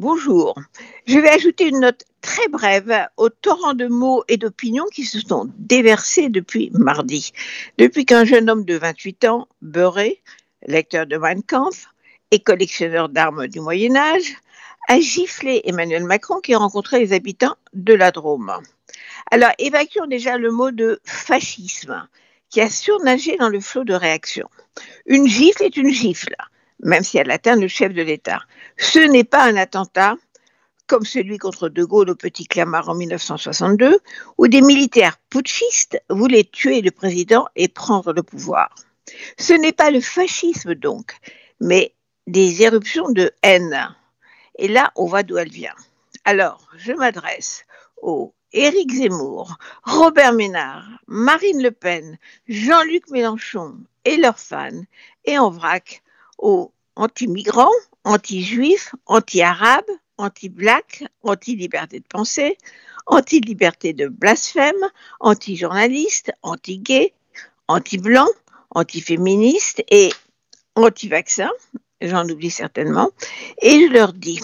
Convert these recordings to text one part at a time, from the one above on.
Bonjour. Je vais ajouter une note très brève au torrent de mots et d'opinions qui se sont déversés depuis mardi. Depuis qu'un jeune homme de 28 ans, beurré, lecteur de Mein Kampf et collectionneur d'armes du Moyen Âge, a giflé Emmanuel Macron qui rencontrait les habitants de la Drôme. Alors, évacuons déjà le mot de fascisme qui a surnagé dans le flot de réactions. Une gifle est une gifle même si elle atteint le chef de l'État. Ce n'est pas un attentat comme celui contre De Gaulle au Petit Clamart en 1962, où des militaires putschistes voulaient tuer le président et prendre le pouvoir. Ce n'est pas le fascisme donc, mais des éruptions de haine. Et là, on voit d'où elle vient. Alors, je m'adresse aux Éric Zemmour, Robert Ménard, Marine Le Pen, Jean-Luc Mélenchon et leurs fans, et en vrac aux anti-migrants, anti-juifs, anti-arabes, anti-black, anti-liberté de pensée, anti-liberté de blasphème, anti-journaliste, anti-gay, anti-blanc, anti-féministe et anti-vaccin, j'en oublie certainement, et je leur dis,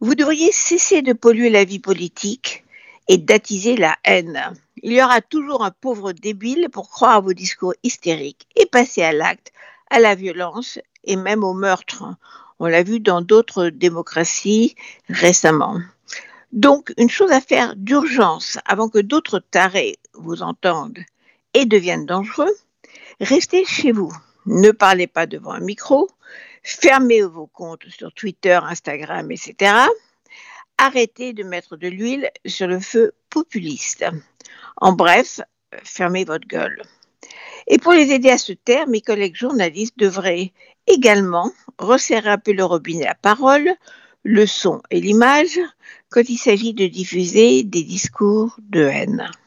vous devriez cesser de polluer la vie politique et d'attiser la haine. Il y aura toujours un pauvre débile pour croire à vos discours hystériques et passer à l'acte, à la violence et même au meurtre. On l'a vu dans d'autres démocraties récemment. Donc, une chose à faire d'urgence avant que d'autres tarés vous entendent et deviennent dangereux, restez chez vous. Ne parlez pas devant un micro, fermez vos comptes sur Twitter, Instagram, etc. Arrêtez de mettre de l'huile sur le feu populiste. En bref, fermez votre gueule. Et pour les aider à se taire, mes collègues journalistes devraient également resserrer un peu le robinet à parole, le son et l'image quand il s'agit de diffuser des discours de haine.